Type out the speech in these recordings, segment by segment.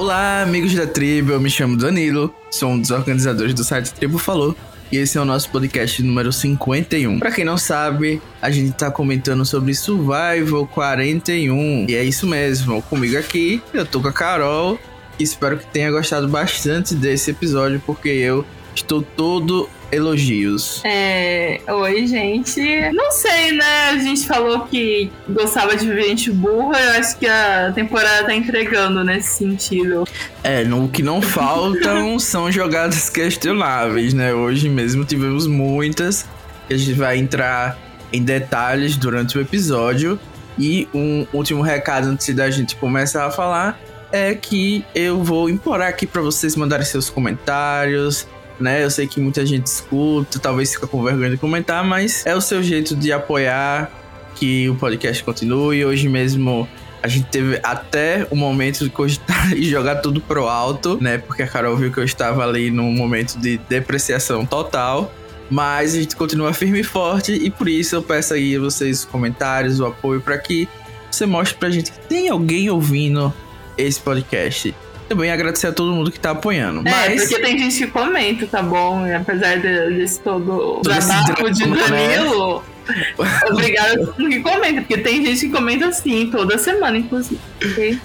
Olá, amigos da tribo, eu me chamo Danilo, sou um dos organizadores do site Tribo Falou e esse é o nosso podcast número 51. Para quem não sabe, a gente tá comentando sobre Survival 41 e é isso mesmo, comigo aqui, eu tô com a Carol espero que tenha gostado bastante desse episódio porque eu estou todo elogios. É. Oi, gente. Não sei, né? A gente falou que gostava de ver gente burra. Eu acho que a temporada tá entregando nesse sentido. É, no que não faltam são jogadas questionáveis, né? Hoje mesmo tivemos muitas. A gente vai entrar em detalhes durante o episódio. E um último recado antes da gente começar a falar é que eu vou implorar aqui para vocês mandarem seus comentários, né? Eu sei que muita gente escuta, talvez fica com vergonha de comentar, mas é o seu jeito de apoiar que o podcast continue. Hoje mesmo a gente teve até o momento de cogitar e jogar tudo pro alto, né? Porque a Carol viu que eu estava ali num momento de depreciação total. Mas a gente continua firme e forte e por isso eu peço aí a vocês comentários, o apoio para que você mostre pra gente que tem alguém ouvindo esse podcast também agradecer a todo mundo que tá apoiando. É, Mas... porque tem gente que comenta, tá bom? E apesar desse todo desabafo de né? Danilo, né? obrigado a todo mundo que comenta, porque tem gente que comenta assim, toda semana, inclusive. Okay?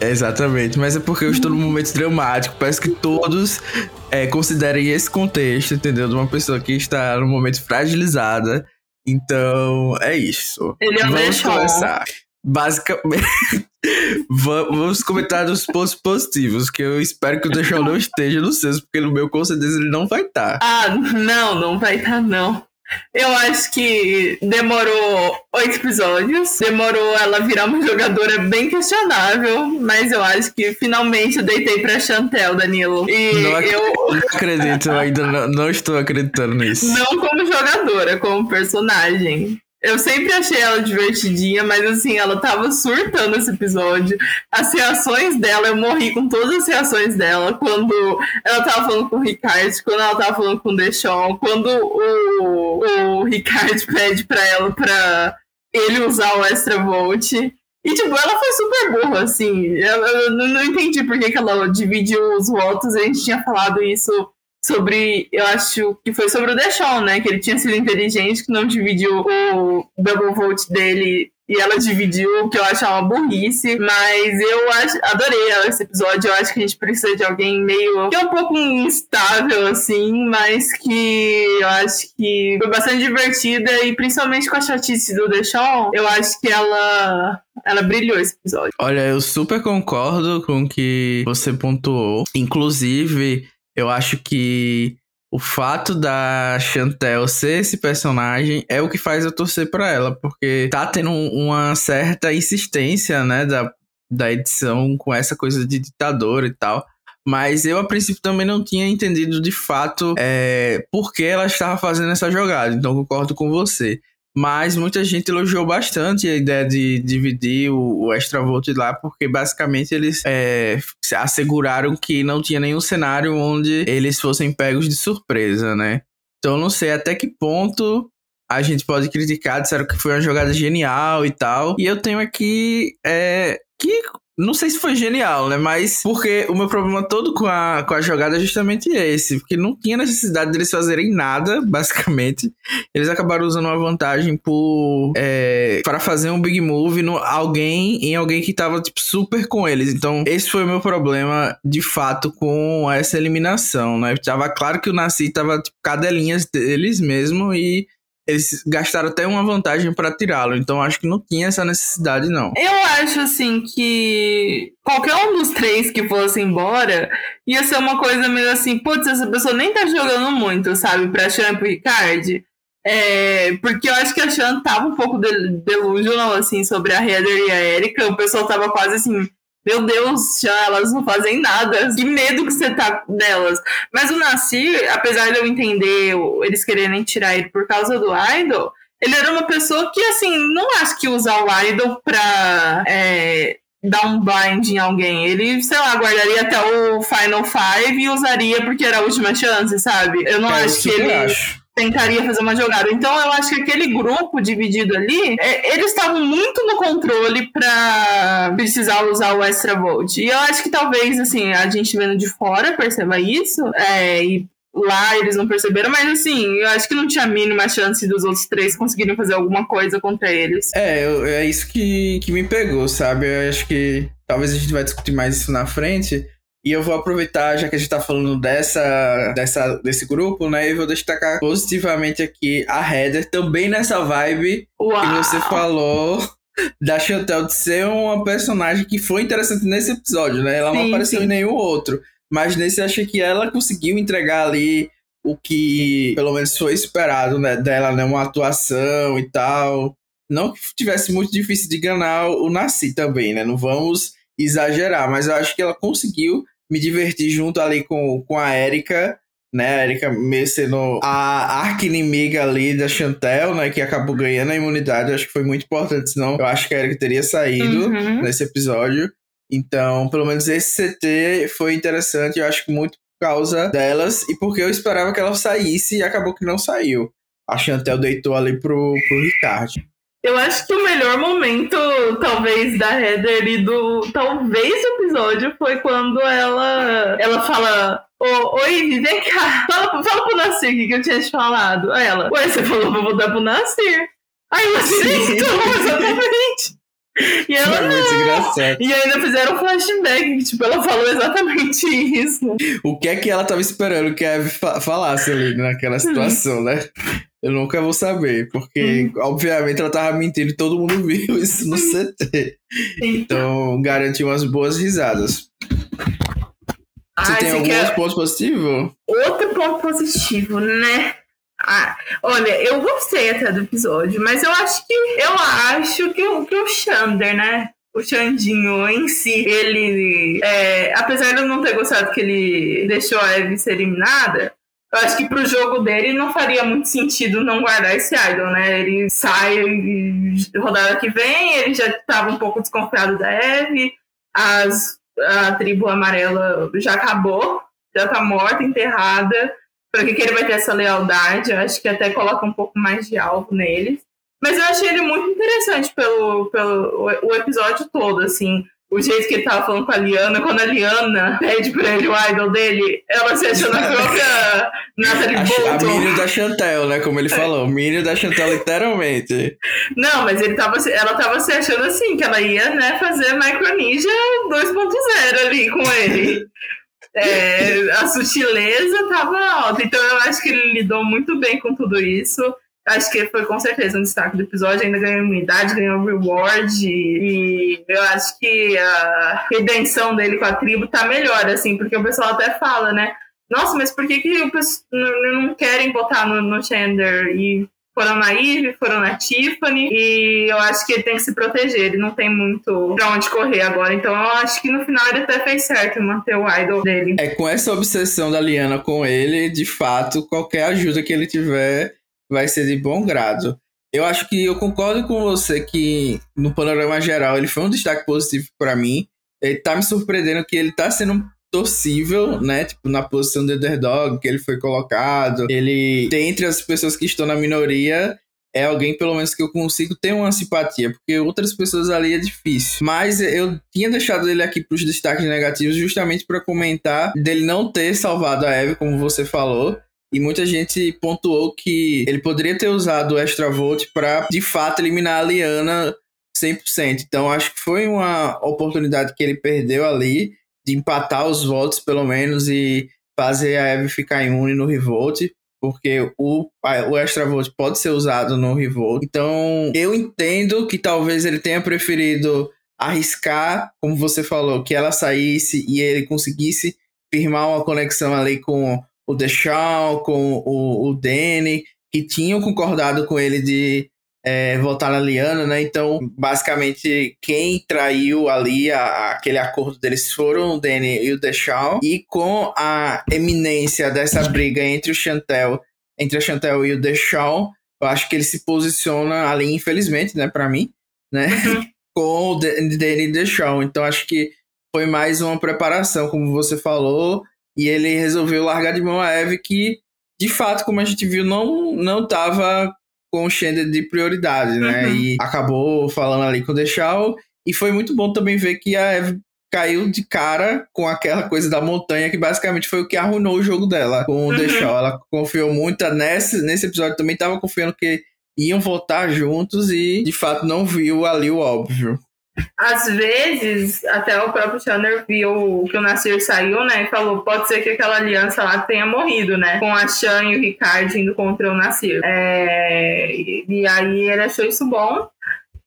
Exatamente, mas é porque eu estou num momento dramático. Parece que todos é, considerem esse contexto, entendeu? De uma pessoa que está num momento fragilizada. Então, é isso. Ele é Vamos começar. Basicamente. Vamos comentar os pontos positivos, que eu espero que o Deixão não esteja no seus, porque no meu com certeza ele não vai estar. Tá. Ah, não, não vai estar, tá, não. Eu acho que demorou oito episódios, demorou ela virar uma jogadora bem questionável, mas eu acho que finalmente eu deitei pra Chantel, Danilo. E não eu não acredito, eu ainda não, não estou acreditando nisso. Não como jogadora, como personagem. Eu sempre achei ela divertidinha, mas assim, ela tava surtando esse episódio. As reações dela, eu morri com todas as reações dela. Quando ela tava falando com o Ricardo, quando ela tava falando com o Deixon, quando o, o Ricardo pede pra ela pra ele usar o Extra Volt. E, tipo, ela foi super burra, assim. Eu, eu não entendi por que, que ela dividiu os votos. A gente tinha falado isso sobre, eu acho que foi sobre o Deshaun, né? Que ele tinha sido inteligente, que não dividiu o double vote dele e ela dividiu, que eu acho uma burrice, mas eu acho, adorei esse episódio, eu acho que a gente precisa de alguém meio, que é um pouco instável, assim, mas que eu acho que foi bastante divertida e principalmente com a chatice do Deshaun, eu acho que ela ela brilhou esse episódio. Olha, eu super concordo com o que você pontuou. Inclusive, eu acho que o fato da Chantel ser esse personagem é o que faz eu torcer para ela, porque tá tendo uma certa insistência, né, da, da edição com essa coisa de ditador e tal. Mas eu, a princípio, também não tinha entendido de fato é, por que ela estava fazendo essa jogada. Então, concordo com você. Mas muita gente elogiou bastante a ideia de dividir o, o Extra Vote lá, porque basicamente eles é, asseguraram que não tinha nenhum cenário onde eles fossem pegos de surpresa, né? Então não sei até que ponto a gente pode criticar, disseram que foi uma jogada genial e tal. E eu tenho aqui é, que não sei se foi genial, né? Mas porque o meu problema todo com a, com a jogada é justamente esse. Porque não tinha necessidade deles fazerem nada, basicamente. Eles acabaram usando uma vantagem por. É, para fazer um big move no alguém em alguém que tava, tipo, super com eles. Então, esse foi o meu problema, de fato, com essa eliminação, né? Tava claro que o Nasci tava, tipo, cadelinhas deles mesmo e eles gastaram até uma vantagem para tirá-lo, então acho que não tinha essa necessidade, não. Eu acho, assim, que qualquer um dos três que fosse embora ia ser uma coisa meio assim, putz, essa pessoa nem tá jogando muito, sabe, pra Champ e Ricard. É, porque eu acho que a Chan tava um pouco delusional, assim, sobre a Heather e a Erika. O pessoal tava quase assim, meu Deus, já elas não fazem nada. Que medo que você tá delas. Mas o Nasir, apesar de eu entender eles quererem tirar ele por causa do Idol, ele era uma pessoa que, assim, não acho que usar o Idol pra é, dar um blind em alguém. Ele, sei lá, guardaria até o Final Five e usaria porque era a última chance, sabe? Eu não é, acho que ele. Acho tentaria fazer uma jogada. Então eu acho que aquele grupo dividido ali, é, eles estavam muito no controle para precisar usar o extra volt. E eu acho que talvez assim a gente vendo de fora perceba isso é, e lá eles não perceberam, mas assim, eu acho que não tinha a mínima chance dos outros três conseguirem fazer alguma coisa contra eles. É, eu, é isso que, que me pegou, sabe? Eu acho que talvez a gente vai discutir mais isso na frente. E eu vou aproveitar, já que a gente tá falando dessa, dessa, desse grupo, né? E vou destacar positivamente aqui a Heather, também nessa vibe Uau. que você falou da Chantel de ser uma personagem que foi interessante nesse episódio, né? Ela sim, não apareceu sim. em nenhum outro. Mas nesse achei que ela conseguiu entregar ali o que pelo menos foi esperado né, dela, né? Uma atuação e tal. Não que tivesse muito difícil de ganhar o Nasci também, né? Não vamos exagerar, mas eu acho que ela conseguiu me divertir junto ali com, com a Erika, né? A Erika meio sendo a arqui-inimiga ali da Chantel, né? Que acabou ganhando a imunidade. Eu acho que foi muito importante, senão eu acho que a Erika teria saído uhum. nesse episódio. Então, pelo menos esse CT foi interessante, eu acho que muito por causa delas e porque eu esperava que ela saísse e acabou que não saiu. A Chantel deitou ali pro, pro Ricardo. Eu acho que o melhor momento, talvez, da Heather e do. Talvez o episódio foi quando ela, ela fala. Oi, vem cá, fala, fala pro Nasir que eu tinha te falado. Aí ela, ué, você falou pra voltar pro Nasir. Aí eu assim, então, exatamente. E ela é muito engraçado. E ainda fizeram um flashback, que, tipo, ela falou exatamente isso. O que é que ela tava esperando que a Eve falasse ali naquela situação, né? Eu nunca vou saber, porque, hum. obviamente, ela tava mentindo e todo mundo viu isso no CT. Então, garantiu umas boas risadas. Você tem alguns quer... pontos positivos? Outro ponto positivo, né? Ah, olha, eu gostei até do episódio, mas eu acho que eu acho que, o, que o Xander, né? O Xandinho em si, ele. É, apesar de eu não ter gostado que ele deixou a Eve ser eliminada, eu acho que pro jogo dele não faria muito sentido não guardar esse idol, né? Ele sai rodada que vem, ele já estava um pouco desconfiado da Eve, as, a tribo amarela já acabou, já tá morta, enterrada. Pra que, que ele vai ter essa lealdade? Eu acho que até coloca um pouco mais de alvo neles. Mas eu achei ele muito interessante pelo, pelo o episódio todo, assim. O jeito que ele tava falando com a Liana, quando a Liana pede pra ele o idol dele, ela se achou na própria Natalie Bolton. A Minion da Chantel, né? Como ele falou, Minion da Chantel, literalmente. Não, mas ele tava, ela tava se achando assim, que ela ia, né, fazer Micro Ninja 2.0 ali com ele. É, a sutileza estava alta. Então eu acho que ele lidou muito bem com tudo isso. Acho que foi com certeza um destaque do episódio. Ainda ganhou imunidade, ganhou reward. E eu acho que a redenção dele com a tribo tá melhor, assim, porque o pessoal até fala, né? Nossa, mas por que, que o pessoal não querem botar no, no Chandler? E foram na Eve, foram na Tiffany, e eu acho que ele tem que se proteger, ele não tem muito pra onde correr agora. Então eu acho que no final ele até fez certo manter o idol dele. É com essa obsessão da Liana com ele, de fato, qualquer ajuda que ele tiver vai ser de bom grado. Eu acho que eu concordo com você que, no panorama geral, ele foi um destaque positivo para mim. Ele tá me surpreendendo que ele tá sendo torcível, né? Tipo, na posição de underdog que ele foi colocado. Ele, dentre as pessoas que estão na minoria, é alguém, pelo menos, que eu consigo ter uma simpatia, porque outras pessoas ali é difícil. Mas eu tinha deixado ele aqui para os destaques negativos justamente para comentar dele não ter salvado a Eve, como você falou. E muita gente pontuou que ele poderia ter usado o Extra Volt para, de fato, eliminar a Liana 100%. Então, acho que foi uma oportunidade que ele perdeu ali de empatar os votos, pelo menos, e fazer a Eve ficar imune no Revolt, porque o, o Extra Vote pode ser usado no Revolt. Então, eu entendo que talvez ele tenha preferido arriscar, como você falou, que ela saísse e ele conseguisse firmar uma conexão ali com o Deshaun, com o, o Danny, que tinham concordado com ele de é, votar na Liana, né? Então, basicamente, quem traiu ali a, a, aquele acordo deles foram o Danny e o Deshaun. E com a eminência dessa briga entre o Chantel, entre a Chantel e o Deshaun, eu acho que ele se posiciona ali, infelizmente, né, para mim, né? Uhum. com o Danny e Deshaun. Então, acho que foi mais uma preparação, como você falou, e ele resolveu largar de mão a Eve que de fato, como a gente viu, não, não tava com o Xander de prioridade, né? Uhum. E acabou falando ali com o Deixal. E foi muito bom também ver que a Eve caiu de cara com aquela coisa da montanha, que basicamente foi o que arruinou o jogo dela com o uhum. Deixal. Ela confiou muito nesse, nesse episódio, também tava confiando que iam votar juntos e de fato não viu ali o óbvio. Às vezes, até o próprio Chandler viu que o Nasir saiu, né? E falou: pode ser que aquela aliança lá tenha morrido, né? Com a Chan e o Ricardo indo contra o Nasir. É... E aí ele achou isso bom.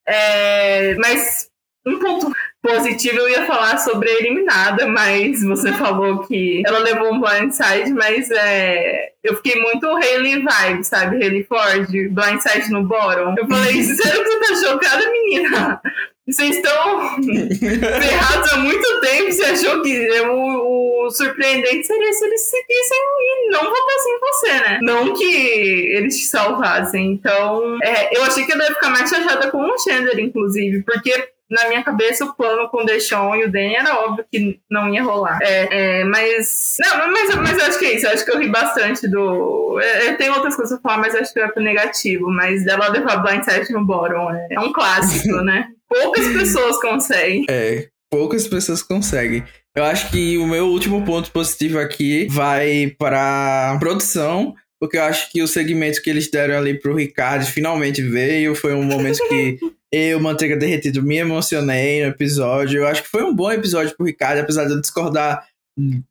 É... Mas um ponto positivo eu ia falar sobre a eliminada, mas você falou que ela levou um blindside, mas é, eu fiquei muito Hayley vibe, sabe? Hayley Ford, blindside no bottom. Eu falei, sério que você tá chocada, menina? Vocês estão ferrados há muito tempo. Você achou que o, o, surpreendente seria se eles seguissem e não votassem em você, né? Não que eles te salvassem. Então, é, eu achei que ela ia ficar mais chateada com o Chandler, inclusive, porque na minha cabeça o plano com o Deshaun e o Danny era óbvio que não ia rolar. É, é, mas. Não, mas, mas eu acho que é isso. Eu acho que eu ri bastante do. É, tem outras coisas pra falar, mas acho que é pro negativo. Mas dela levar blindside no bottom é, é um clássico, né? Poucas pessoas conseguem. É, poucas pessoas conseguem. Eu acho que o meu último ponto positivo aqui vai para produção, porque eu acho que o segmento que eles deram ali pro Ricardo finalmente veio. Foi um momento que eu, Manteiga Derretido, me emocionei no episódio. Eu acho que foi um bom episódio pro Ricardo, apesar de eu discordar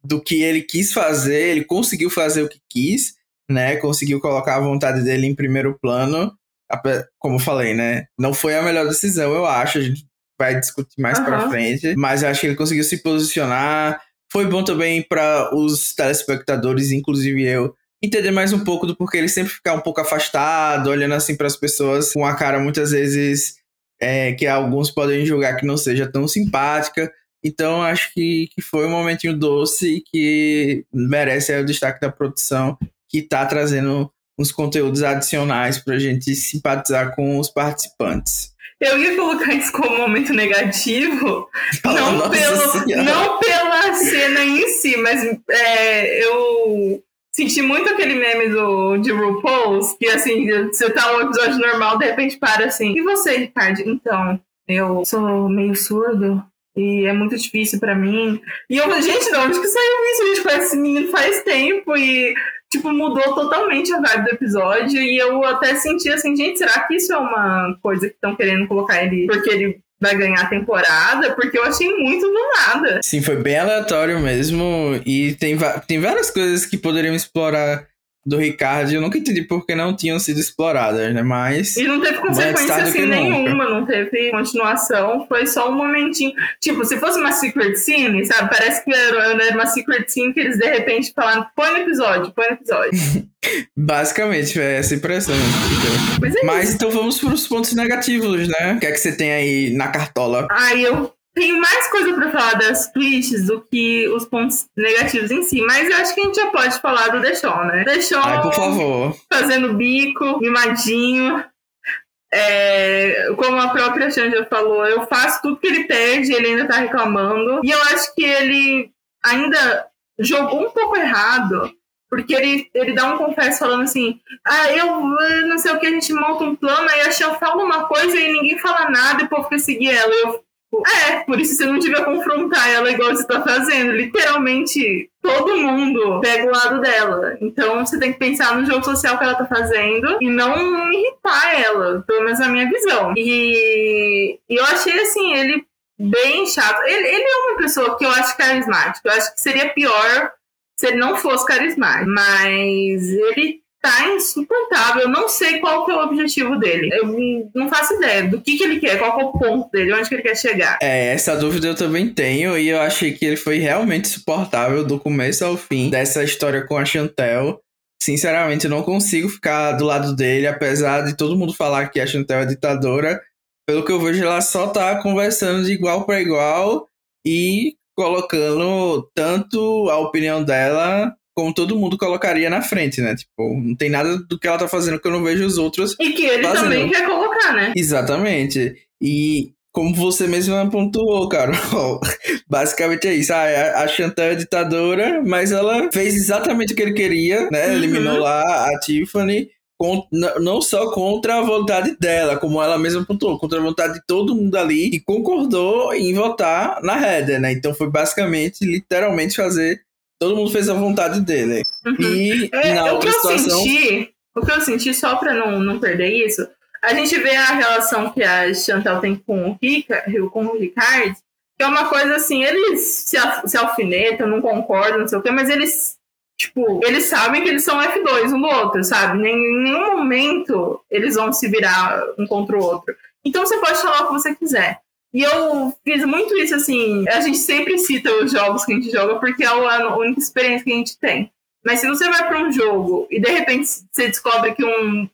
do que ele quis fazer. Ele conseguiu fazer o que quis, né? Conseguiu colocar a vontade dele em primeiro plano. Como falei, né? Não foi a melhor decisão, eu acho. A gente vai discutir mais uhum. pra frente. Mas eu acho que ele conseguiu se posicionar. Foi bom também para os telespectadores, inclusive eu, entender mais um pouco do porquê ele sempre ficar um pouco afastado, olhando assim para as pessoas com a cara muitas vezes é, que alguns podem julgar que não seja tão simpática. Então, acho que, que foi um momentinho doce e que merece o destaque da produção, que está trazendo uns conteúdos adicionais para a gente simpatizar com os participantes. Eu ia colocar isso como um momento negativo, não, pelo, não pela cena em si, mas é, eu senti muito aquele meme do, de RuPaul's, que assim, você tá um episódio normal, de repente para assim. E você, Ricardo? Então, eu sou meio surdo. E é muito difícil para mim. E eu falei, gente, de onde que saiu isso? A gente conhece esse menino faz tempo e, tipo, mudou totalmente a vibe do episódio. E eu até senti assim, gente, será que isso é uma coisa que estão querendo colocar ele porque ele vai ganhar a temporada, porque eu achei muito do nada. Sim, foi bem aleatório mesmo. E tem, tem várias coisas que poderiam explorar do Ricardo, eu nunca entendi por que não tinham sido exploradas, né? Mas. E não teve consequência assim nenhuma, não teve continuação, foi só um momentinho. Tipo, se fosse uma secret scene, sabe? Parece que era, uma secret scene que eles de repente falaram: põe no episódio, põe no episódio. Basicamente, é essa impressão. É Mas então vamos para os pontos negativos, né? O que é que você tem aí na cartola? Ah, eu tenho mais coisa para falar das twists do que os pontos negativos em si, mas eu acho que a gente já pode falar do Deixon, né? Deixon Ai, por favor. fazendo bico, mimadinho. É, como a própria Xanja falou, eu faço tudo que ele pede, ele ainda tá reclamando. E eu acho que ele ainda jogou um pouco errado, porque ele, ele dá um confesso falando assim: ah, eu não sei o que, a gente monta um plano, aí a Xan fala uma coisa e ninguém fala nada e o povo quer seguir ela. Eu é, por isso você não devia confrontar ela igual você tá fazendo. Literalmente, todo mundo pega o lado dela. Então você tem que pensar no jogo social que ela tá fazendo e não irritar ela, pelo menos na minha visão. E, e eu achei assim, ele bem chato. Ele, ele é uma pessoa que eu acho carismática. Eu acho que seria pior se ele não fosse carismático. Mas ele tá insuportável. Eu não sei qual que é o objetivo dele. Eu não faço ideia do que, que ele quer, qual que é o ponto dele, onde que ele quer chegar. É, essa dúvida eu também tenho e eu achei que ele foi realmente suportável do começo ao fim dessa história com a Chantel. Sinceramente, eu não consigo ficar do lado dele, apesar de todo mundo falar que a Chantel é ditadora. Pelo que eu vejo, ela só tá conversando de igual para igual e colocando tanto a opinião dela como todo mundo colocaria na frente, né? Tipo, não tem nada do que ela tá fazendo que eu não vejo os outros. E que ele fazendo. também quer colocar, né? Exatamente. E como você mesmo pontuou, cara. Basicamente é isso. Ah, a Chantal é ditadora, mas ela fez exatamente o que ele queria, né? Uhum. Eliminou lá a Tiffany. não só contra a vontade dela, como ela mesma pontuou, contra a vontade de todo mundo ali e concordou em votar na Heather, né? Então foi basicamente, literalmente fazer. Todo mundo fez a vontade dele. Uhum. E é, na outra situação. Senti, o que eu senti, só pra não, não perder isso, a gente vê a relação que a Chantal tem com o, Rica, com o Ricard, que é uma coisa assim, eles se, se alfinetam, não concordam, não sei o quê, mas eles, tipo, eles sabem que eles são F2 um do outro, sabe? Em nenhum momento eles vão se virar um contra o outro. Então você pode falar o que você quiser. E eu fiz muito isso assim. A gente sempre cita os jogos que a gente joga porque é a única experiência que a gente tem. Mas se você vai para um jogo e de repente você descobre que um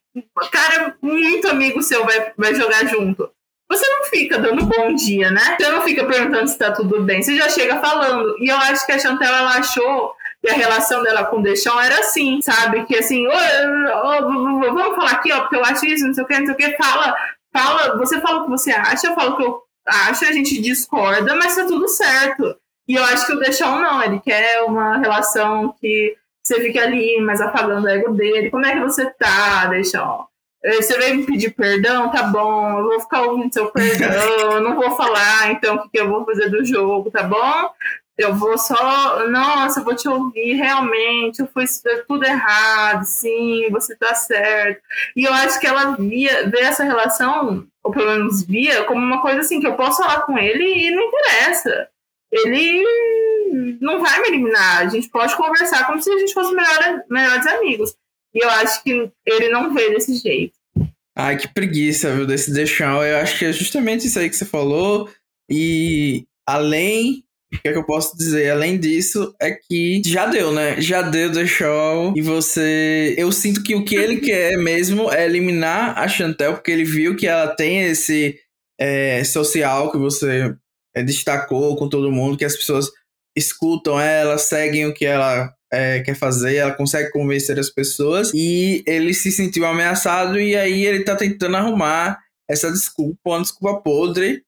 cara muito amigo seu vai, vai jogar junto, você não fica dando bom dia, né? Você não fica perguntando se tá tudo bem, você já chega falando. E eu acho que a Chantel ela achou que a relação dela com o Deixão era assim, sabe? Que assim, oh, oh, vamos falar aqui, ó, porque eu acho isso, não sei o que, não sei o que, fala, fala, você fala o que você acha, eu falo o que eu acho, a gente discorda, mas tá tudo certo. E eu acho que o Deixão não, ele quer uma relação que você fica ali, mas apagando o ego dele. Como é que você tá? Deixa, ó. Eh, você veio me pedir perdão? Tá bom, eu vou ficar ouvindo seu perdão, eu não vou falar então o que, que eu vou fazer do jogo, tá bom? Eu vou só, nossa, eu vou te ouvir, realmente, eu fiz tudo errado, sim, você tá certo. E eu acho que ela via, vê essa relação, ou pelo menos via, como uma coisa assim, que eu posso falar com ele e não interessa. Ele não vai me eliminar. A gente pode conversar como se a gente fosse melhor, melhores amigos. E eu acho que ele não vê desse jeito. Ai, que preguiça, viu, desse deixar. Eu acho que é justamente isso aí que você falou. E além o que é que eu posso dizer? Além disso, é que já deu, né? Já deu The Show. E você. Eu sinto que o que ele quer mesmo é eliminar a Chantel, porque ele viu que ela tem esse é, social que você é, destacou com todo mundo, que as pessoas escutam ela, seguem o que ela é, quer fazer, ela consegue convencer as pessoas e ele se sentiu ameaçado e aí ele tá tentando arrumar essa desculpa, uma desculpa podre.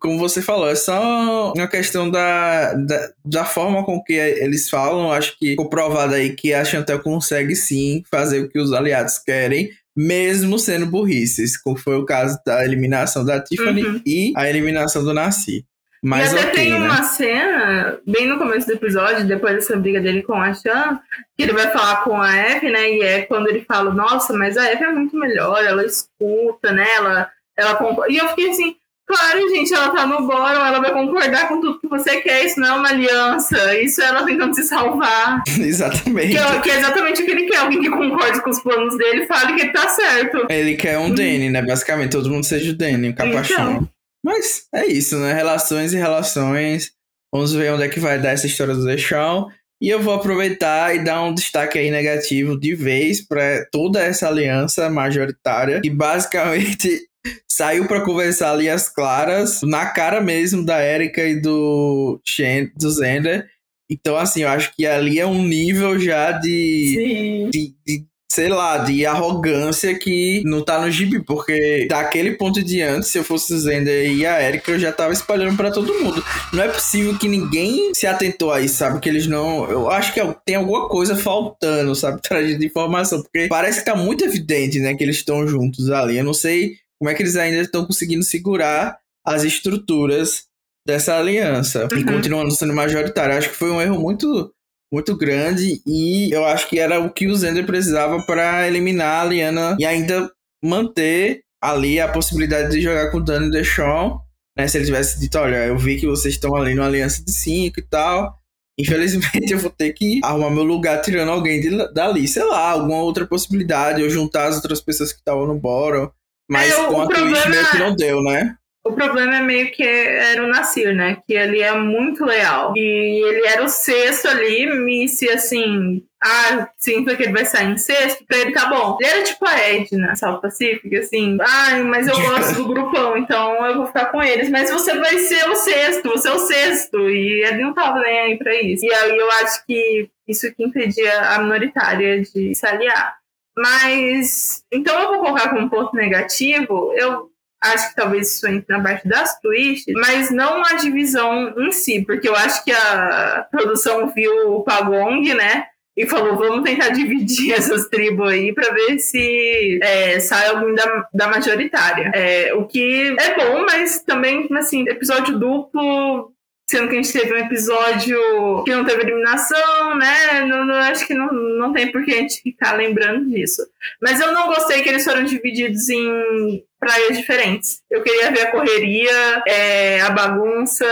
Como você falou, é só uma questão da, da, da forma com que eles falam. Acho que ficou provado aí que a Chantel consegue sim fazer o que os aliados querem, mesmo sendo burrices, como foi o caso da eliminação da Tiffany uhum. e a eliminação do Nasci. Mas e até okay, tem né? uma cena, bem no começo do episódio, depois dessa briga dele com a Chan, que ele vai falar com a F, né? E é quando ele fala, nossa, mas a F é muito melhor, ela escuta, né? Ela, ela. E eu fiquei assim, claro, gente, ela tá no bórum, ela vai concordar com tudo que você quer, isso não é uma aliança, isso é ela tentando se salvar. exatamente. Que é, que é, exatamente o que ele quer, alguém que concorde com os planos dele, fale que ele tá certo. Ele quer um Danny, né? Basicamente, todo mundo seja o Danny, o capachão. Então, mas é isso, né? Relações e relações. Vamos ver onde é que vai dar essa história do Deixão. E eu vou aproveitar e dar um destaque aí negativo de vez para toda essa aliança majoritária, que basicamente saiu para conversar ali as claras, na cara mesmo da Erika e do, Shen, do Zender. Então, assim, eu acho que ali é um nível já de, de, de, sei lá, de arrogância que não tá no gibi, porque daquele ponto de antes, se eu fosse Zender e a Erika, eu já tava espalhando para todo mundo. Não é possível que ninguém se atentou a isso, sabe? Que eles não. Eu acho que tem alguma coisa faltando, sabe? Trazer de informação, porque parece que tá muito evidente, né, que eles estão juntos ali. Eu não sei como é que eles ainda estão conseguindo segurar as estruturas dessa aliança uhum. e continuando sendo majoritário. Acho que foi um erro muito muito grande e eu acho que era o que o Zender precisava para eliminar a Liana e ainda manter ali a possibilidade de jogar com o Dani Deschamps, né? Se ele tivesse dito, olha, eu vi que vocês estão ali numa aliança de 5 e tal, infelizmente eu vou ter que arrumar meu lugar tirando alguém de, dali, sei lá, alguma outra possibilidade, ou juntar as outras pessoas que estavam no bórum, mas é, com a Twitch meio que não deu, né? O problema é meio que era o Nasir, né? Que ele é muito leal. E ele era o sexto ali, e se assim, ah, sinto que ele vai sair em sexto, pra ele tá bom. Ele era tipo a Edna, South Pacific, assim, ah, mas eu gosto do grupão, então eu vou ficar com eles. Mas você vai ser o sexto, você é o sexto. E ele não tava nem aí pra isso. E aí eu acho que isso que impedia a minoritária de se aliar. Mas, então eu vou colocar como ponto negativo, eu acho que talvez isso entre na parte das twists, mas não a divisão em si, porque eu acho que a produção viu o Pagong, né? E falou, vamos tentar dividir essas tribos aí para ver se é, sai algum da, da majoritária. É, o que é bom, mas também, assim, episódio duplo sendo que a gente teve um episódio que não teve eliminação, né? Não, não, acho que não, não tem por que a gente ficar lembrando disso. Mas eu não gostei que eles foram divididos em praias diferentes. Eu queria ver a correria, é, a bagunça,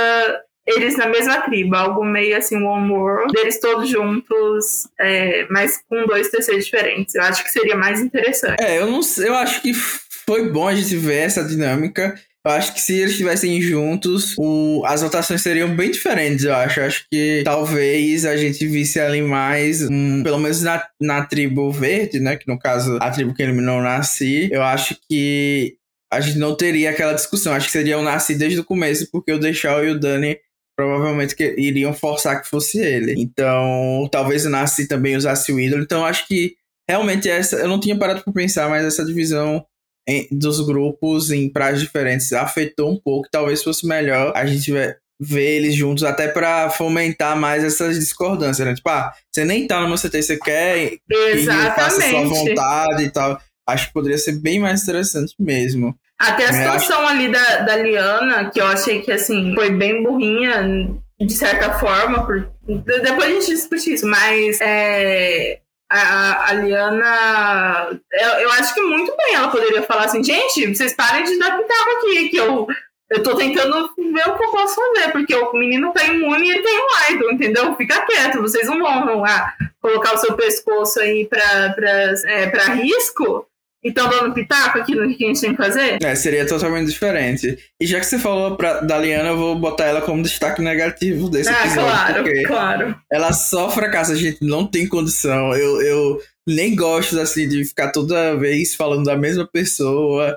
eles na mesma tribo, algo meio assim, one world, deles todos juntos, é, mas com dois terceiros diferentes. Eu acho que seria mais interessante. É, eu não eu acho que foi bom a gente ver essa dinâmica. Eu acho que se eles estivessem juntos, o, as votações seriam bem diferentes, eu acho. Eu acho que talvez a gente visse ali mais, um, pelo menos na, na tribo verde, né? Que no caso, a tribo que eliminou Nasci, eu acho que a gente não teria aquela discussão. Acho que seria o Nasci desde o começo, porque o Deixal e o Dani provavelmente que iriam forçar que fosse ele. Então, talvez o Nasci também usasse o ídolo. Então, acho que realmente essa. Eu não tinha parado para pensar, mas essa divisão em, dos grupos em praias diferentes afetou um pouco. Talvez fosse melhor a gente ver, ver eles juntos, até para fomentar mais essas discordâncias, né? Tipo, ah, você nem tá no meu CT, você quer Exatamente. que faça sua vontade e tal. Acho que poderia ser bem mais interessante mesmo. Até a situação acho... ali da, da Liana, que eu achei que assim, foi bem burrinha, de certa forma, por... depois a gente discute isso, mas é, a, a Liana, eu, eu, acho que muito bem ela poderia falar assim, gente, vocês parem de dar pitaco aqui, que eu, eu tô tentando ver o que eu posso fazer, porque o menino tá imune e ele tem um idol, entendeu? Fica quieto, vocês não vão lá colocar o seu pescoço aí pra, pra, é, pra risco, então dando pitaco aqui no que a gente tem que fazer? É, seria totalmente diferente. E já que você falou pra, da Liana, eu vou botar ela como destaque negativo desse ah, episódio. Claro, claro. Ela só fracassa, a gente não tem condição. Eu, eu nem gosto assim de ficar toda vez falando da mesma pessoa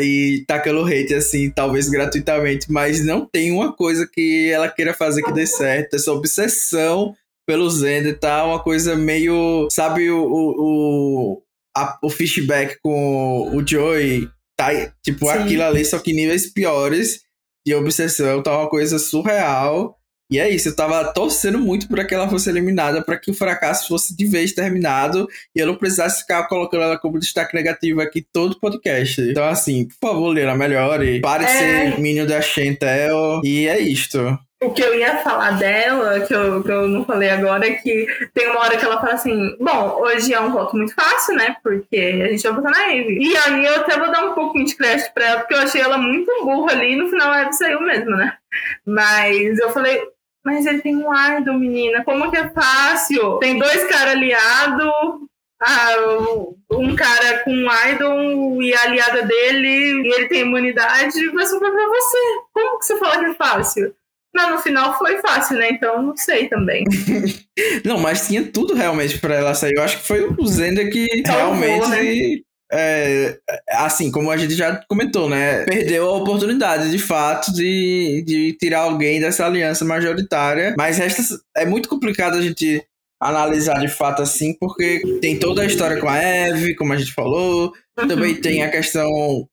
e tacando hate assim, talvez gratuitamente, mas não tem uma coisa que ela queira fazer que dê certo. Essa obsessão pelo Zender tá uma coisa meio, sabe, o, o, a, o fishback com o Joey tá tipo Sim. aquilo ali, só que níveis piores de obsessão, tá uma coisa surreal. E é isso, eu tava torcendo muito para que ela fosse eliminada, para que o fracasso fosse de vez terminado e eu não precisasse ficar colocando ela como destaque negativo aqui todo podcast. Então, assim, por favor, Lena, melhore. Pare de é... ser Minion da Chantel. E é isto. O que eu ia falar dela, que eu, que eu não falei agora, é que tem uma hora que ela fala assim: Bom, hoje é um voto muito fácil, né? Porque a gente vai votar na Eve. E aí eu até vou dar um pouquinho de crédito pra ela, porque eu achei ela muito burra ali e no final a Eve saiu mesmo, né? Mas eu falei: Mas ele tem um idol, menina, como que é fácil? Tem dois caras aliados, ah, um cara com um idol e a aliada dele, e ele tem imunidade, vai sobrar pra você. Como que você fala que é fácil? Mas no final foi fácil, né? Então não sei também. não, mas tinha tudo realmente para ela sair. Eu acho que foi o Zender que realmente. né? É, assim, como a gente já comentou, né? Perdeu a oportunidade, de fato, de, de tirar alguém dessa aliança majoritária. Mas resta, é muito complicado a gente analisar de fato assim, porque tem toda a história com a Eve, como a gente falou, também tem a questão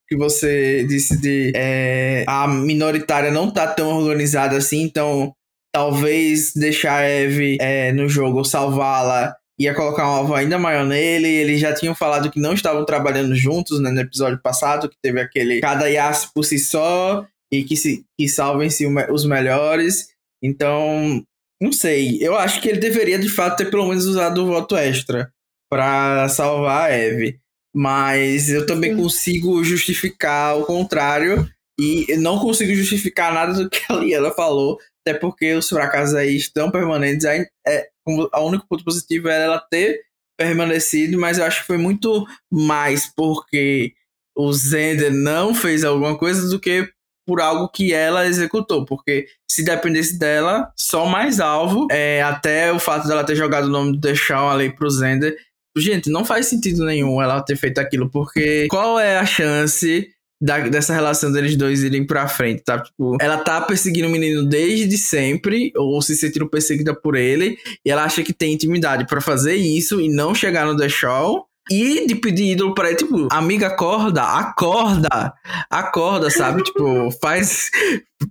que você disse de é, a minoritária não tá tão organizada assim, então talvez deixar a Eve é, no jogo, salvá-la, ia colocar um alvo ainda maior nele. Eles já tinham falado que não estavam trabalhando juntos né, no episódio passado, que teve aquele cada Yas por si só e que, se, que salvem-se os melhores. Então, não sei. Eu acho que ele deveria de fato ter pelo menos usado o voto extra para salvar a Eve mas eu também Sim. consigo justificar o contrário e não consigo justificar nada do que a Liana falou, até porque os fracassos aí estão permanentes. É, é, o único ponto positivo é ela ter permanecido, mas eu acho que foi muito mais porque o Zender não fez alguma coisa do que por algo que ela executou, porque se dependesse dela, só mais alvo, é, até o fato dela ter jogado o nome do Deixão ali pro Zender, Gente, não faz sentido nenhum ela ter feito aquilo, porque qual é a chance da, dessa relação deles dois irem pra frente, tá? Tipo, ela tá perseguindo o menino desde sempre, ou se sentindo perseguida por ele, e ela acha que tem intimidade para fazer isso e não chegar no The Show. E de pedir ídolo pra ele, tipo, amiga, acorda, acorda, acorda, sabe? tipo, faz.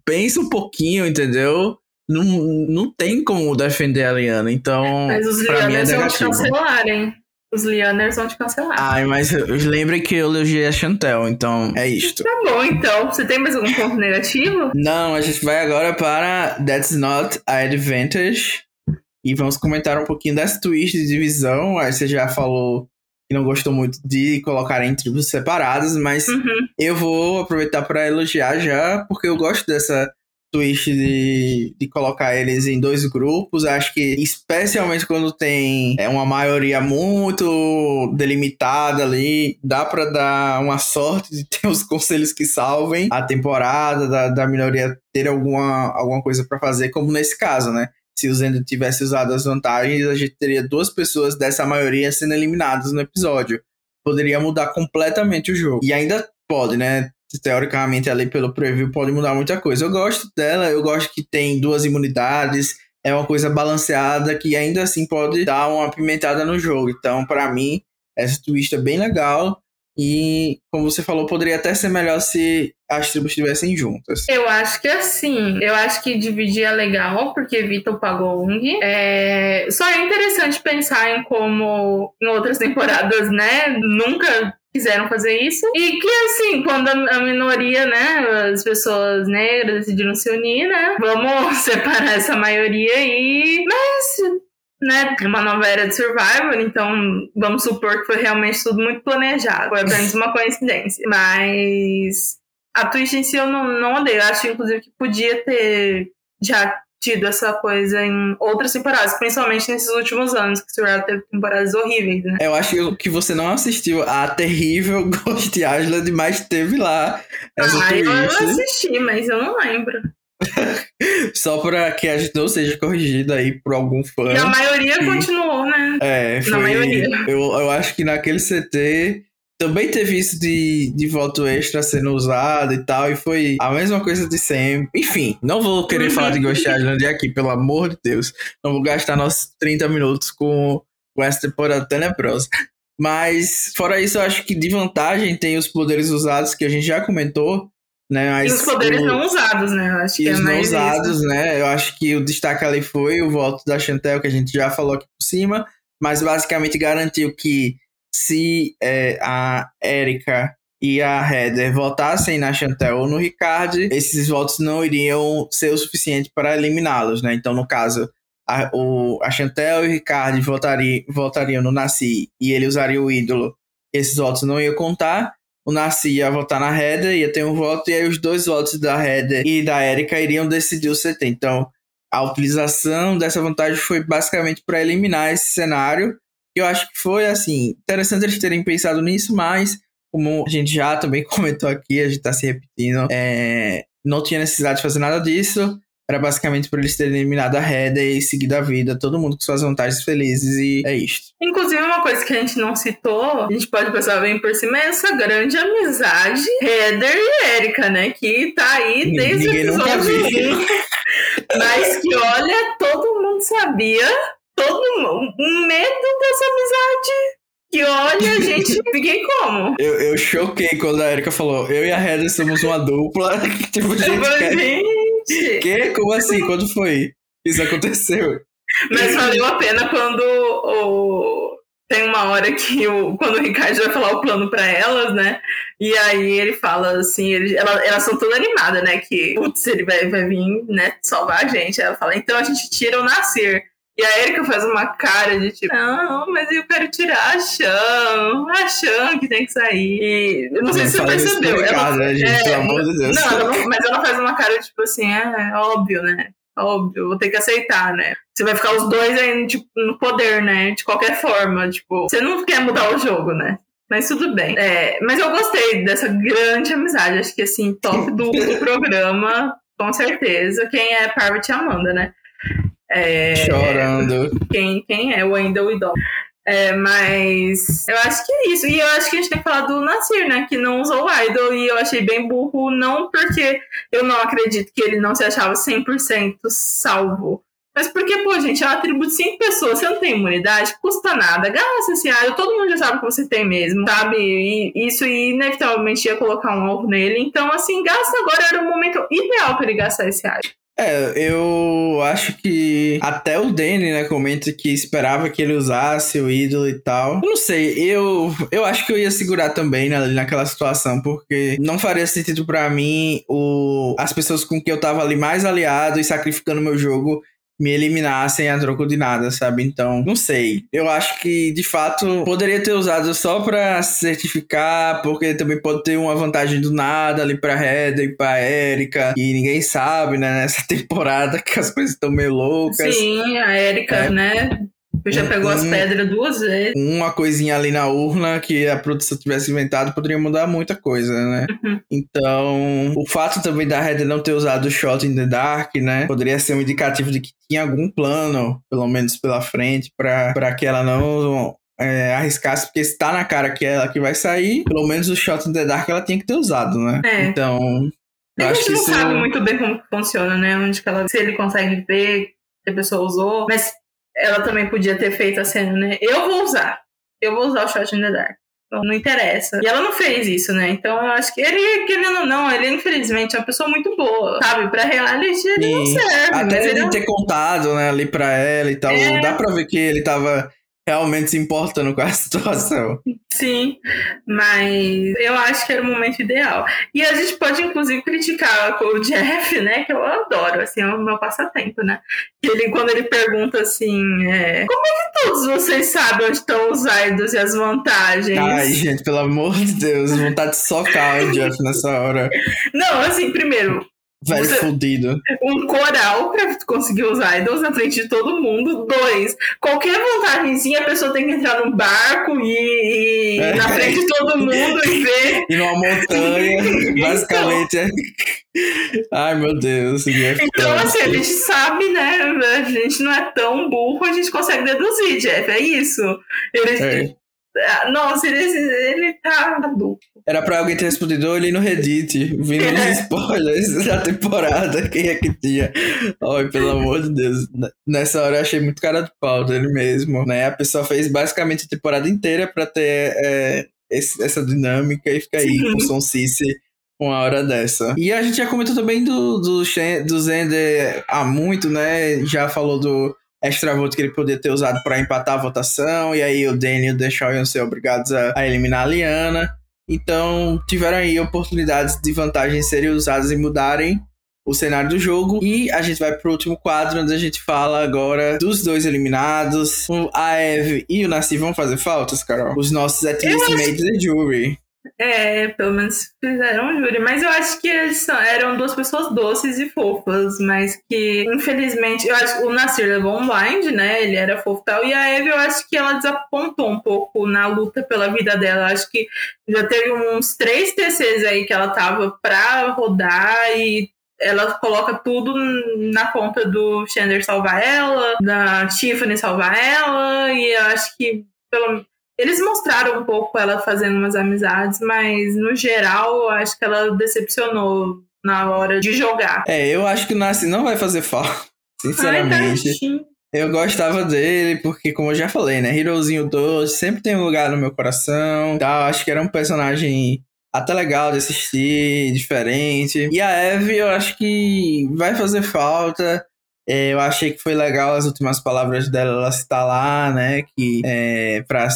Pensa um pouquinho, entendeu? Não, não tem como defender a Liana, então. Mas os mim é Lianers vão te negativo. cancelarem. Os Lianers vão te cancelar. Ai, mas lembre que eu elogiei a Chantel, então é isto. Tá bom, então. Você tem mais algum ponto negativo? Não, a gente vai agora para That's Not a Advantage. E vamos comentar um pouquinho dessa twist de divisão. Aí você já falou que não gostou muito de colocar em tribos separadas, mas Uhum. eu vou aproveitar para elogiar já, porque eu gosto dessa twist de, de colocar eles em dois grupos. Acho que, especialmente quando tem é, uma maioria muito delimitada ali, dá para dar uma sorte de ter os conselhos que salvem a temporada, da, da minoria ter alguma, alguma coisa para fazer, como nesse caso, né? Se o Zendo tivesse usado as vantagens, a gente teria duas pessoas dessa maioria sendo eliminadas no episódio. Poderia mudar completamente o jogo. E ainda pode, né? teoricamente ali pelo preview pode mudar muita coisa. Eu gosto dela, eu gosto que tem duas imunidades, é uma coisa balanceada que ainda assim pode dar uma apimentada no jogo. Então, para mim, essa twist é bem legal e, como você falou, poderia até ser melhor se as tribos estivessem juntas. Eu acho que assim, eu acho que dividir é legal, porque evita o Pagong. É... Só é interessante pensar em como em outras temporadas, né, nunca quiseram fazer isso. E que, assim, quando a minoria, né, as pessoas negras decidiram se unir, né, vamos separar essa maioria e... Mas, né, uma nova era de Survivor, então vamos supor que foi realmente tudo muito planejado. Foi apenas uma coincidência. Mas a Twitch em si eu não, não odeio. Eu acho, inclusive, que podia ter já tido essa coisa em outras temporadas, principalmente nesses últimos anos, que Survivor teve temporadas horríveis, né? Eu acho que você não assistiu a terrível Ghost Island, mas teve lá essa ah, eu não twist. assisti, mas eu não lembro. Só pra que a gente não seja corrigido aí por algum fã. E a maioria Sim. continuou, né? É, Na foi. maioria. Eu, eu acho que naquele CT também teve isso de, de voto extra sendo usado e tal, e foi a mesma coisa de sempre. Enfim, não vou querer Uhum. falar de Ghost Island aqui, pelo amor de Deus. Não vou gastar nossos 30 minutos com, com essa temporada tenebrosa. Mas, fora isso, eu acho que de vantagem tem os poderes usados que a gente já comentou, né? Mas e os poderes o- não usados, né? Eu acho e que é os não usados, isso. né? Eu acho que o destaque ali foi o voto da Chantel, que a gente já falou aqui por cima, mas basicamente garantiu que se é, a Erika e a Heather votassem na Chantel ou no Ricard, esses votos não iriam ser o suficiente para eliminá-los, né? Então, no caso, a, o, a Chantel e o Ricard votariam, votariam no Nasci e ele usaria o ídolo, esses votos não iam contar. O Nasci ia votar na Heather, ia ter um voto, e aí os dois votos da Heather e da Erika iriam decidir o CT. Então, a utilização dessa vantagem foi basicamente para eliminar esse cenário. Eu acho que foi, assim, interessante eles terem pensado nisso, mas, como a gente já também comentou aqui, a gente tá se repetindo, é, não tinha necessidade de fazer nada disso. Era basicamente por eles terem eliminado a Heather e seguido a vida, todo mundo com suas vantagens felizes, e é isto. Inclusive, uma coisa que a gente não citou, a gente pode passar bem por cima, é essa grande amizade Heather e Erika, né? Que tá aí desde Ninguém o episódio viu. 1. Mas que, olha, todo mundo sabia, todo mundo, um medo dessa amizade. Que, olha, gente, fiquei como? Eu, eu choquei quando a Erika falou, eu e a Heather somos uma dupla. tipo, Eu gente, falei, que, gente. que? Como assim? Quando foi? Isso aconteceu. Mas valeu a pena quando o... tem uma hora que o... quando o Ricardo vai falar o plano pra elas, né? E aí ele fala assim, ele... ela- elas são todas animadas, né? Que, putz, ele vai, vai vir, né, salvar a gente. Ela fala, então a gente tira o Nascer. E a Erika faz uma cara de tipo, não, mas eu quero tirar a Chan, a Chan que tem que sair. Eu não sei se você percebeu. Ela, casa, né, gente? é, Pelo amor de Deus. não, ela não- mas ela faz uma cara tipo assim, é óbvio, né? Óbvio, vou ter que aceitar, né? Você vai ficar os dois aí tipo, no poder, né? De qualquer forma. Tipo, você não quer mudar o jogo, né? Mas tudo bem. É, mas eu gostei dessa grande amizade. Acho que assim, top do, do programa, com certeza. Quem é Parvati e Amanda, né? É, Chorando. quem, quem é o ainda o idol. É, mas eu acho que é isso. E eu acho que a gente tem que falar do Nasir, né? Que não usou o Idol. E eu achei bem burro, não porque eu não acredito que ele não se achava 100% salvo. Mas porque, pô, gente, é uma tribo de cinco pessoas, você não tem imunidade, custa nada, gasta esse alho, todo mundo já sabe que você tem mesmo, sabe? E isso inevitavelmente ia colocar um alvo nele. Então, assim, gasta agora era o momento ideal para ele gastar esse alho. É, eu acho que até o Danny, né, comenta que esperava que ele usasse o ídolo e tal. Eu não sei, eu, eu acho que eu ia segurar também né, naquela situação, porque não faria sentido para mim o, as pessoas com quem eu tava ali mais aliado e sacrificando meu jogo me eliminassem a troco de nada, sabe? Então, não sei. Eu acho que, de fato, poderia ter usado só pra certificar, porque também pode ter uma vantagem do nada ali pra Heather e pra Erika, e ninguém sabe, né? Nessa temporada que as coisas estão meio loucas. Sim, a Erika, é. né? Já pegou um, as pedras duas vezes. Uma coisinha ali na urna que a produção tivesse inventado poderia mudar muita coisa, né? Uhum. Então, o fato também da Red não ter usado o Shot in the Dark, né? Poderia ser um indicativo de que tinha algum plano, pelo menos pela frente, para que ela não é, arriscasse, porque está na cara que é ela que vai sair, pelo menos o Shot in the Dark ela tinha que ter usado, né? É. Então. Eu a gente não isso... sabe muito bem como funciona, né? Onde que ela, se ele consegue ver que a pessoa usou, mas ela também podia ter feito a cena, né? Eu vou usar. Eu vou usar o Shot in the Dark. Então, não interessa. E ela não fez isso, né? Então eu acho que ele, querendo ou não, ele infelizmente é uma pessoa muito boa, sabe? Pra reality ele Sim. não serve. Até ele, ele ter contado, né, ali pra ela e tal. É... Dá pra ver que ele tava realmente se importando com a situação. Sim, mas eu acho que era o momento ideal. E a gente pode, inclusive, criticar o Jeff, né? Que eu adoro, assim, é o meu passatempo, né? Ele, quando ele pergunta assim, é, como é que todos vocês sabem onde estão os idols e as vantagens? Ai, gente, pelo amor de Deus, vontade de socar o Jeff nessa hora. Não, assim, primeiro, Velho fudido. Um coral pra conseguir os idols na frente de todo mundo. Dois, qualquer vantagemzinha a pessoa tem que entrar num barco e, e é. na frente de todo mundo e ver. E numa montanha, então, basicamente. É... Ai, meu Deus. Então, assim, a gente sabe, né? A gente não é tão burro, a gente consegue deduzir, Jeff. É isso. É. nossa, ele, ele tá adulto. Era pra alguém ter respondido ali no Reddit, vindo os spoilers da temporada, quem é que tinha. Ai, pelo amor de Deus. Nessa hora eu achei muito cara de pau dele mesmo, né? A pessoa fez basicamente a temporada inteira pra ter é, esse, essa dinâmica e fica aí Sim. com o Son Cici uma hora dessa. E a gente já comentou também do, do, do Zender há muito, né? Já falou do extra voto que ele poderia ter usado para empatar a votação, e aí o Danny e o Deshaw iam ser obrigados a, a, eliminar a Liana. Então, tiveram aí oportunidades de vantagem serem usadas e mudarem o cenário do jogo. E a gente vai pro último quadro, onde a gente fala agora dos dois eliminados. A Eve e o Nassi vão fazer faltas, Carol? Os nossos at least made the jury. É, pelo menos fizeram júri. Mas eu acho que eles eram duas pessoas doces e fofas, mas que, infelizmente, eu acho que o Nasir levou um blind, né? Ele era fofo e tal. E a Eve, eu acho que ela desapontou um pouco na luta pela vida dela. Eu acho que já teve uns três TCs aí que ela tava pra rodar e ela coloca tudo na conta do Chandler salvar ela, da Tiffany salvar ela, e eu acho que pelo eles mostraram um pouco ela fazendo umas amizades, mas no geral eu acho que ela decepcionou na hora de jogar. É, eu acho que o Nassi não vai fazer falta, sinceramente. Ai, eu gostava dele porque, como eu já falei, né? Herozinho doce, sempre tem um lugar no meu coração. Tal. Acho que era um personagem até legal de assistir, diferente. E a Eve, eu acho que vai fazer falta. É, eu achei que foi legal as últimas palavras dela, ela citar lá, né? Que é, para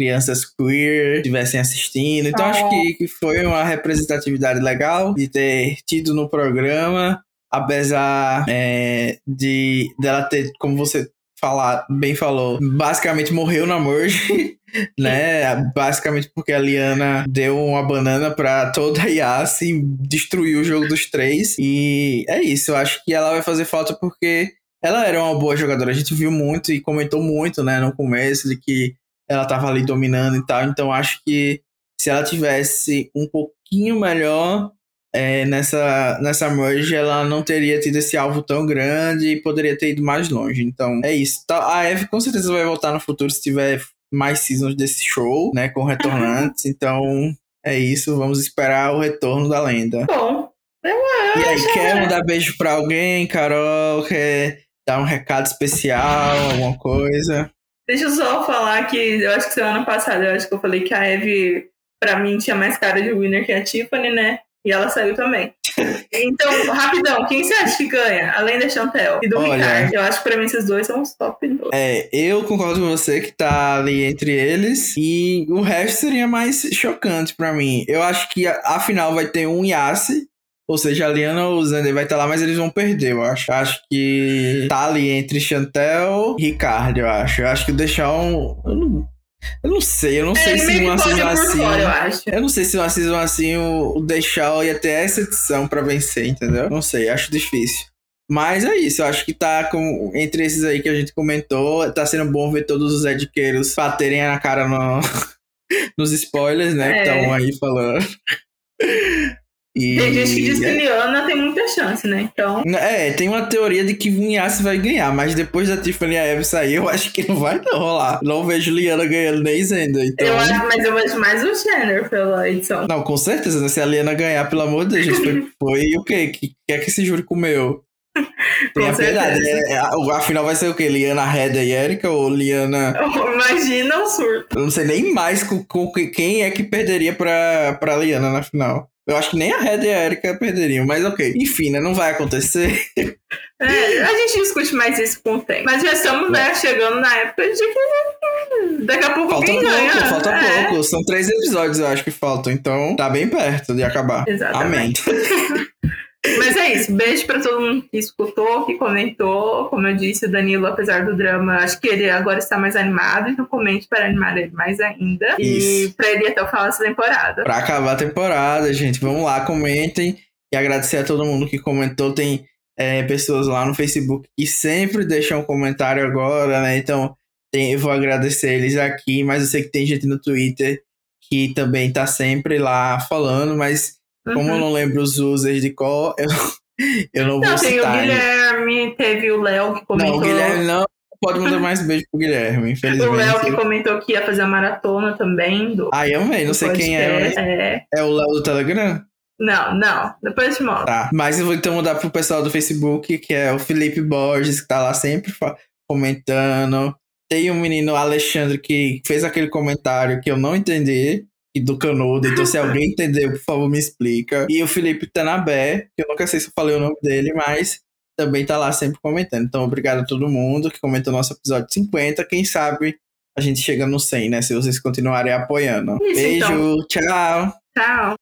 crianças queer estivessem assistindo. Então acho que, que foi uma representatividade legal de ter tido no programa, apesar é, de dela ter, como você falar, bem falou, basicamente morreu na merge, né? Basicamente porque a Liana deu uma banana pra toda a Yas e destruiu o jogo dos três. E é isso, eu acho que ela vai fazer falta porque ela era uma boa jogadora. A gente viu muito e comentou muito, né, no começo de que ela tava ali dominando e tal. Então acho que se ela tivesse um pouquinho melhor é, nessa, nessa merge, ela não teria tido esse alvo tão grande e poderia ter ido mais longe. Então é isso. Tá, a Eve com certeza vai voltar no futuro se tiver mais seasons desse show, né? Com retornantes. Então é isso. Vamos esperar o retorno da lenda. Bom. Eu e aí, quer mandar beijo pra alguém, Carol? Quer dar um recado especial, alguma coisa. Deixa eu só falar que eu acho que semana passada eu acho que eu falei que a Eve, pra mim, tinha mais cara de winner que a Tiffany, né? E ela saiu também. Então, rapidão, quem você acha que ganha? Além da Chantel e do Olha, Ricardo. Eu acho que pra mim esses dois são os top. dois. É, eu concordo com você que tá ali entre eles. E o resto seria mais chocante pra mim. Eu acho que a, a final vai ter um Yassi. Ou seja, a Liana ou o Zander vai estar lá, mas eles vão perder, eu acho. Acho que tá ali entre Chantel e Ricardo, eu acho. Eu acho que deixar um. Eu não, eu não sei, eu não sei É, se meio uma que season assim. fora, eu acho. Eu não sei se uma season assim o, o Deixal ia ter essa edição pra vencer, entendeu? Não sei, acho difícil. Mas é isso, eu acho que tá com, entre esses aí que a gente comentou, tá sendo bom ver todos os edqueiros baterem na cara no, nos spoilers, né? Que É. estão aí falando. E, Tem gente que diz que Liana tem muita chance, né? Então. É, tem uma teoria de que Vinhasse vai ganhar, mas depois da Tiffany e a Eve sair, eu acho que não vai não rolar. Não vejo Liana ganhando nem Zenda, então... Eu acho, mas eu vejo mais o Chandler pela edição. Não, com certeza, né? Se a Liana ganhar, pelo amor de Deus, foi, foi o quê? Que que é que esse júri comeu? Tem a certeza. né? A- Afinal vai ser o quê? Liana, Reda e Erika ou Liana... Imagina o surto. Eu não sei nem mais com, com que- quem é que perderia pra, pra Liana na final. Eu acho que nem a Reda e a Erika perderiam, mas ok. Enfim, né? Não vai acontecer. É, a gente discute mais isso com o tempo. Mas já estamos né, chegando na época de que daqui a pouco Falta pouco, ganha. falta é. pouco. São três episódios, eu acho que faltam. Então tá bem perto de acabar. Exatamente. Amém. Mas é isso. Beijo pra todo mundo que escutou, que comentou. Como eu disse, o Danilo, apesar do drama, acho que ele agora está mais animado. Então comente para animar ele mais ainda. E Isso. pra ele ir até o final dessa temporada. Pra acabar a temporada, gente, vamos lá, comentem. E agradecer a todo mundo que comentou. Tem é, pessoas lá no Facebook que sempre deixam um comentário agora, né? Então tem- eu vou agradecer eles aqui, mas eu sei que tem gente no Twitter que também tá sempre lá falando, mas como eu Uhum. não lembro os users de qual, eu, eu não, Não, vou tem o citar. Guilherme, teve o Léo que comentou. Não, o Guilherme não pode mandar mais beijo pro Guilherme, infelizmente. O Léo que comentou que ia fazer a maratona também. Do, Ai, amei, não sei quem é. É. é o Léo do Telegram? Não, não. Depois eu te mostro. Tá, mas eu vou então mudar pro pessoal do Facebook, que é o Felipe Borges, que tá lá sempre comentando. Tem um menino Alexandre que fez aquele comentário que eu não entendi, e do Canudo, então se alguém entendeu, por favor, me explica. E o Felipe Tanabé, que eu nunca sei se eu falei o nome dele, mas também tá lá sempre comentando. Então, obrigado a todo mundo que comentou nosso episódio 50. Quem sabe a gente chega no 100, né? Se vocês continuarem apoiando. Isso, Beijo, então. tchau! Tchau.